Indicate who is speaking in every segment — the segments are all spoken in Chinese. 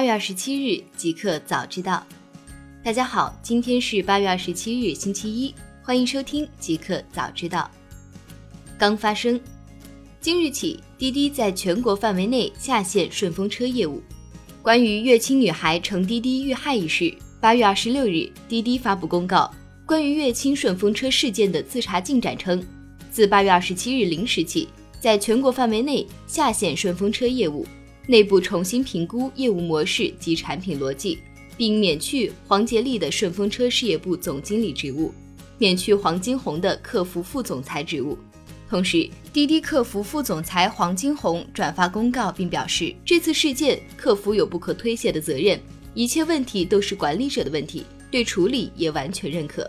Speaker 1: 八月二十七日，极客早知道。大家好，今天是八月二十七日，星期一，欢迎收听极客早知道。刚发生，今日起，滴滴在全国范围内下线顺风车业务。关于乐清女孩乘滴滴遇害一事，八月二十六日，滴滴发布公告，关于乐清顺风车事件的自查进展称，自八月二十七日零时起，在全国范围内下线顺风车业务。内部重新评估业务模式及产品逻辑，并免去黄杰利的顺风车事业部总经理职务，免去黄金红的客服副总裁职务。同时，滴滴客服副总裁黄金红转发公告，并表示这次事件客服有不可推卸的责任，一切问题都是管理者的问题，对处理也完全认可。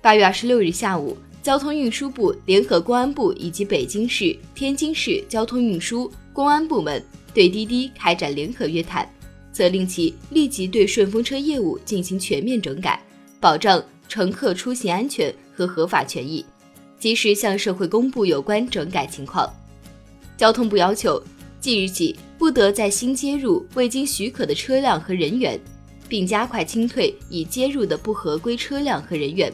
Speaker 1: 八月二十六日下午，交通运输部联合公安部以及北京市、天津市交通运输、公安部门。对滴滴开展联合约谈，责令其立即对顺风车业务进行全面整改，保障乘客出行安全和合法权益，及时向社会公布有关整改情况。交通部要求，即日起不得在新接入未经许可的车辆和人员，并加快清退已接入的不合规车辆和人员。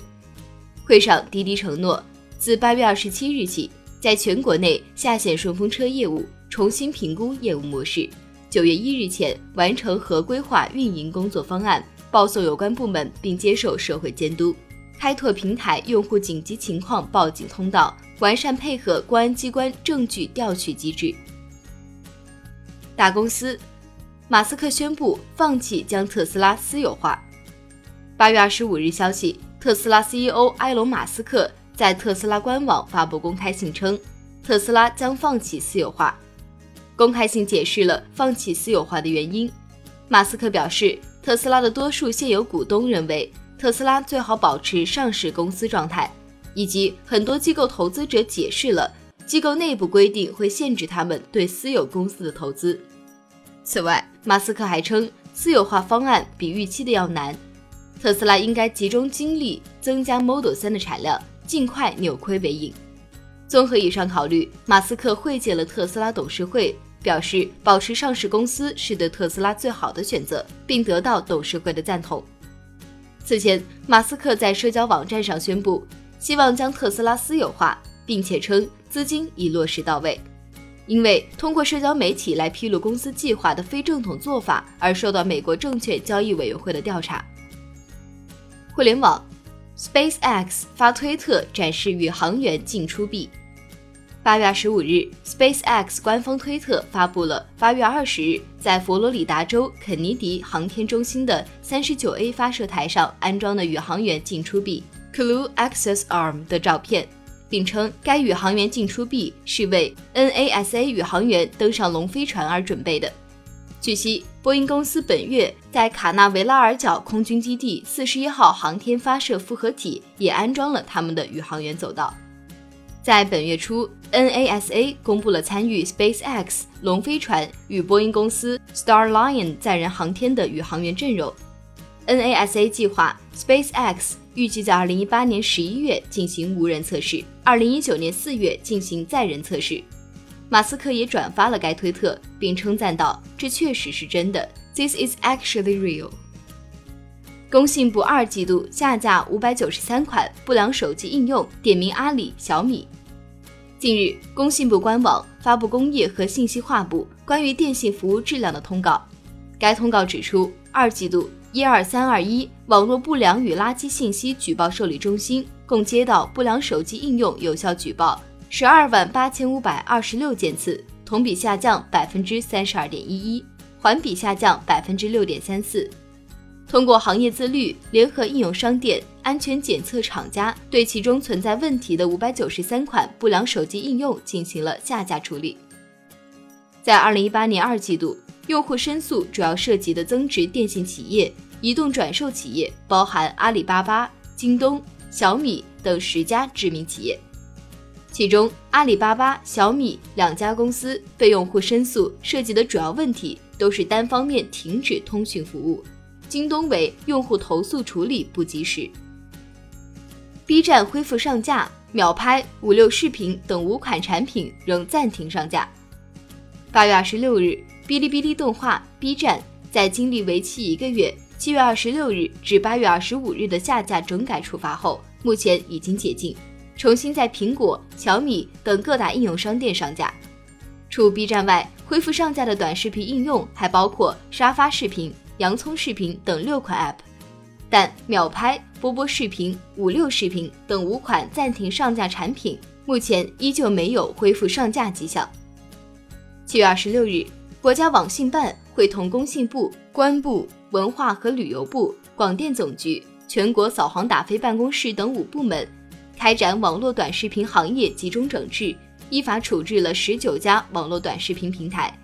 Speaker 1: 会上，滴滴承诺，自八月二十七日起，在全国内下线顺风车业务。重新评估业务模式，九月一日前完成合规化运营工作方案，报送有关部门并接受社会监督。开拓平台用户紧急情况报警通道，完善配合公安机关证据调取机制。大公司，马斯克宣布放弃将特斯拉私有化。八月二十五日消息，特斯拉 CEO 埃隆·马斯克在特斯拉官网发布公开信称，特斯拉将放弃私有化。公开性解释了放弃私有化的原因。马斯克表示，特斯拉的多数现有股东认为特斯拉最好保持上市公司状态，以及很多机构投资者解释了机构内部规定会限制他们对私有公司的投资。此外，马斯克还称，私有化方案比预期的要难，特斯拉应该集中精力增加 Model 3的产量，尽快扭亏为盈。综合以上考虑，马斯克会见了特斯拉董事会。表示保持上市公司是对特斯拉最好的选择，并得到董事会的赞同。此前，马斯克在社交网站上宣布希望将特斯拉私有化，并且称资金已落实到位。因为通过社交媒体来披露公司计划的非正统做法而受到美国证券交易委员会的调查。互联网，SpaceX 发推特展示宇航员进出币。八月二十五日，SpaceX 官方推特发布了八月二十日在佛罗里达州肯尼迪航天中心的三十九 A 发射台上安装的宇航员进出臂 Crew Access Arm 的照片，并称该宇航员进出臂是为 NASA 宇航员登上龙飞船而准备的。据悉，波音公司本月在卡纳维拉尔角空军基地四十一号航天发射复合体也安装了他们的宇航员走道。在本月初，NASA 公布了参与 SpaceX 龙飞船与波音公司 Star Lion 载人航天的宇航员阵容。NASA 计划 SpaceX 预计在2018年11月进行无人测试，2019年4月进行载人测试。马斯克也转发了该推特，并称赞道：“这确实是真的，This is actually real。”工信部二季度下架五百九十三款不良手机应用，点名阿里、小米。近日，工信部官网发布工业和信息化部关于电信服务质量的通告。该通告指出，二季度一二三二一网络不良与垃圾信息举报受理中心共接到不良手机应用有效举报十二万八千五百二十六件次，同比下降百分之三十二点一一，环比下降百分之六点三四。通过行业自律联合应用商店安全检测厂家，对其中存在问题的五百九十三款不良手机应用进行了下架处理。在二零一八年二季度，用户申诉主要涉及的增值电信企业、移动转售企业包含阿里巴巴、京东、小米等十家知名企业，其中阿里巴巴、小米两家公司被用户申诉涉及的主要问题都是单方面停止通讯服务。京东为用户投诉处理不及时。B 站恢复上架，秒拍、五六视频等五款产品仍暂停上架。八月二十六日，哔哩哔哩动画、B 站在经历为期一个月（七月二十六日至八月二十五日）的下架整改处罚后，目前已经解禁，重新在苹果、小米等各大应用商店上架。除 B 站外，恢复上架的短视频应用还包括沙发视频、洋葱视频等六款 App，但秒拍、波波视频、五六视频等五款暂停上架产品，目前依旧没有恢复上架迹象。七月二十六日，国家网信办会同工信部、公安部、文化和旅游部、广电总局、全国扫黄打非办公室等五部门，开展网络短视频行业集中整治，依法处置了十九家网络短视频平台，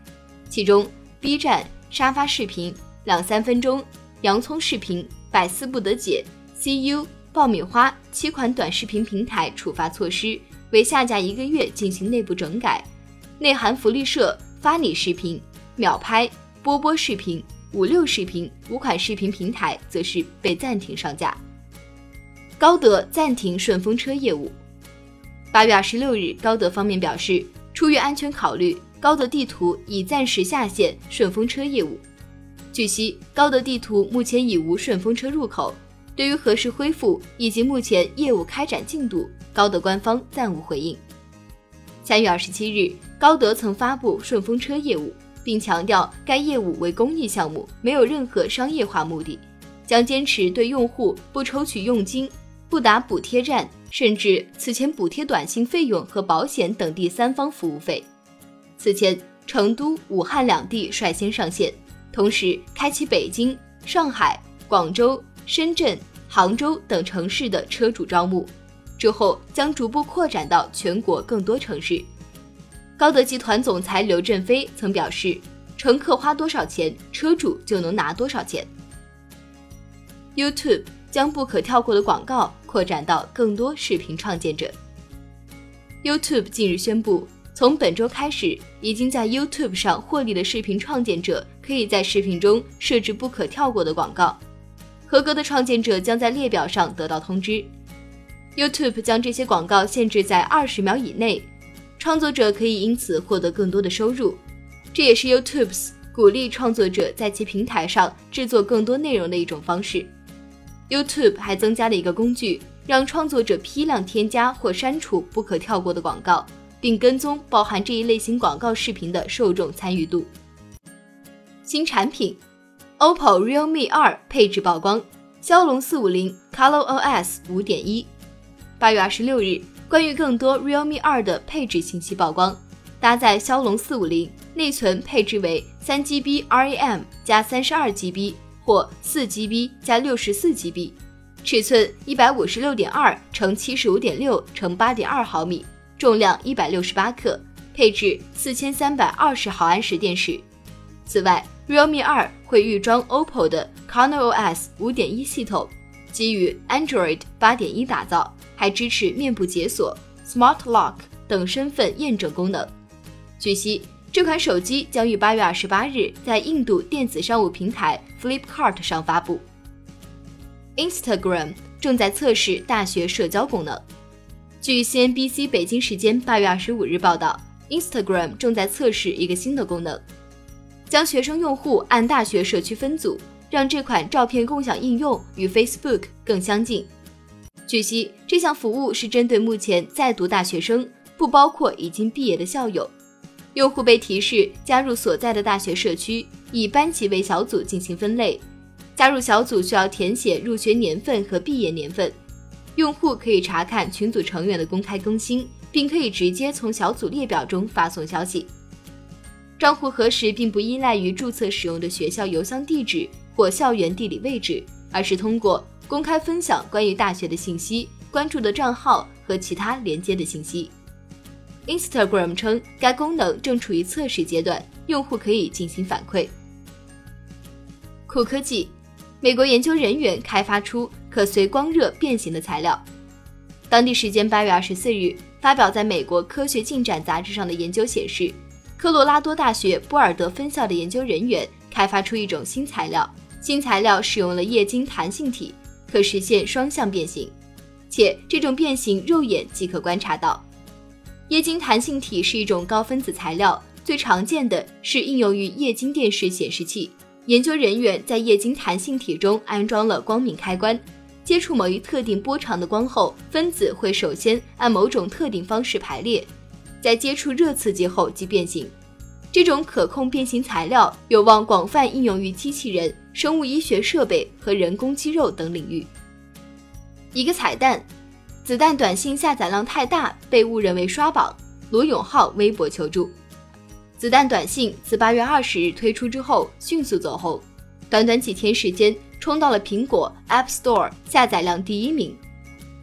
Speaker 1: 其中 B 站、沙发视频、两三分钟、洋葱视频、百思不得解、CU、爆米花七款短视频平台处罚措施为下架一个月进行内部整改。内含福利社、发你视频、秒拍、波波视频、五六视频五款视频平台则是被暂停上架。高德暂停顺风车业务。八月二十六日，高德方面表示，出于安全考虑，高德地图已暂时下线顺风车业务。据悉，高德地图目前已无顺风车入口。对于何时恢复以及目前业务开展进度，高德官方暂无回应。三月二十七日，高德曾发布顺风车业务，并强调该业务为公益项目，没有任何商业化目的，将坚持对用户不抽取佣金、不打补贴站，甚至此前补贴短信费用和保险等第三方服务费。此前，成都、武汉两地率先上线，同时开启北京、上海、广州、深圳、杭州等城市的车主招募。之后将逐步扩展到全国更多城市。高德集团总裁刘振飞曾表示：“乘客花多少钱，车主就能拿多少钱。” YouTube 将不可跳过的广告扩展到更多视频创建者。YouTube 近日宣布，从本周开始，已经在 YouTube 上获利的视频创建者可以在视频中设置不可跳过的广告，合格的创建者将在列表上得到通知。YouTube 将这些广告限制在二十秒以内，创作者可以因此获得更多的收入。这也是 YouTube 鼓励创作者在其平台上制作更多内容的一种方式。YouTube 还增加了一个工具，让创作者批量添加或删除不可跳过的广告，并跟踪包含这一类型广告视频的受众参与度。新产品，OPPO Realme 二配置曝光，骁龙四五零 ColorOS 五点一。八月二十六日，关于更多 Realme 二的配置信息曝光，搭载骁龙四五零，内存配置为三 GB RAM 加三十二 GB 或四 GB 加六十四 GB，尺寸一百五十六点二乘七十五点六乘八点二毫米，重量一百六十八克，配置四千三百二十毫安时电池。此外，Realme 二会预装 OPPO 的 ColorOS 五点一系统，基于 Android 八点一打造。还支持面部解锁、Smart Lock 等身份验证功能。据悉，这款手机将于八月二十八日在印度电子商务平台 Flipkart 上发布。Instagram 正在测试大学社交功能。据 CNBC 北京时间八月二十五日报道，Instagram 正在测试一个新的功能，将学生用户按大学社区分组，让这款照片共享应用与 Facebook 更相近。据悉，这项服务是针对目前在读大学生，不包括已经毕业的校友。用户被提示加入所在的大学社区，以班级为小组进行分类。加入小组需要填写入学年份和毕业年份。用户可以查看群组成员的公开更新，并可以直接从小组列表中发送消息。账户核实并不依赖于注册使用的学校邮箱地址或校园地理位置，而是通过。公开分享关于大学的信息、关注的账号和其他连接的信息。Instagram 称，该功能正处于测试阶段，用户可以进行反馈。酷科技，美国研究人员开发出可随光热变形的材料。当地时间八月二十四日，发表在美国科学进展杂志上的研究显示，科罗拉多大学波尔德分校的研究人员开发出一种新材料，新材料使用了液晶弹性体。可实现双向变形，且这种变形肉眼即可观察到。液晶弹性体是一种高分子材料，最常见的是应用于液晶电视显示器，研究人员在液晶弹性体中安装了光敏开关，接触某一特定波长的光后，分子会首先按某种特定方式排列，在接触热刺激后即变形。这种可控变形材料有望广泛应用于机器人、生物医学设备和人工肌肉等领域。一个彩蛋：子弹短信下载量太大，被误认为刷榜。罗永浩微博求助。子弹短信自八月二十日推出之后迅速走红，短短几天时间冲到了苹果 App Store 下载量第一名。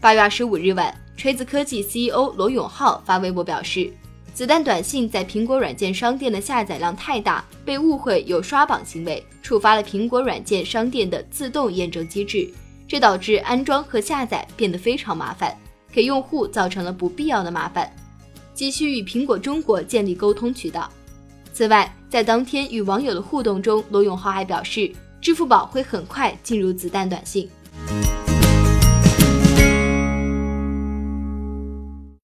Speaker 1: 八月二十五日晚，锤子科技 CEO 罗永浩发微博表示，子弹短信在苹果软件商店的下载量太大，被误会有刷榜行为，触发了苹果软件商店的自动验证机制，这导致安装和下载变得非常麻烦，给用户造成了不必要的麻烦。急需与苹果中国建立沟通渠道。此外，在当天与网友的互动中，罗永浩还表示，支付宝会很快进入子弹短信。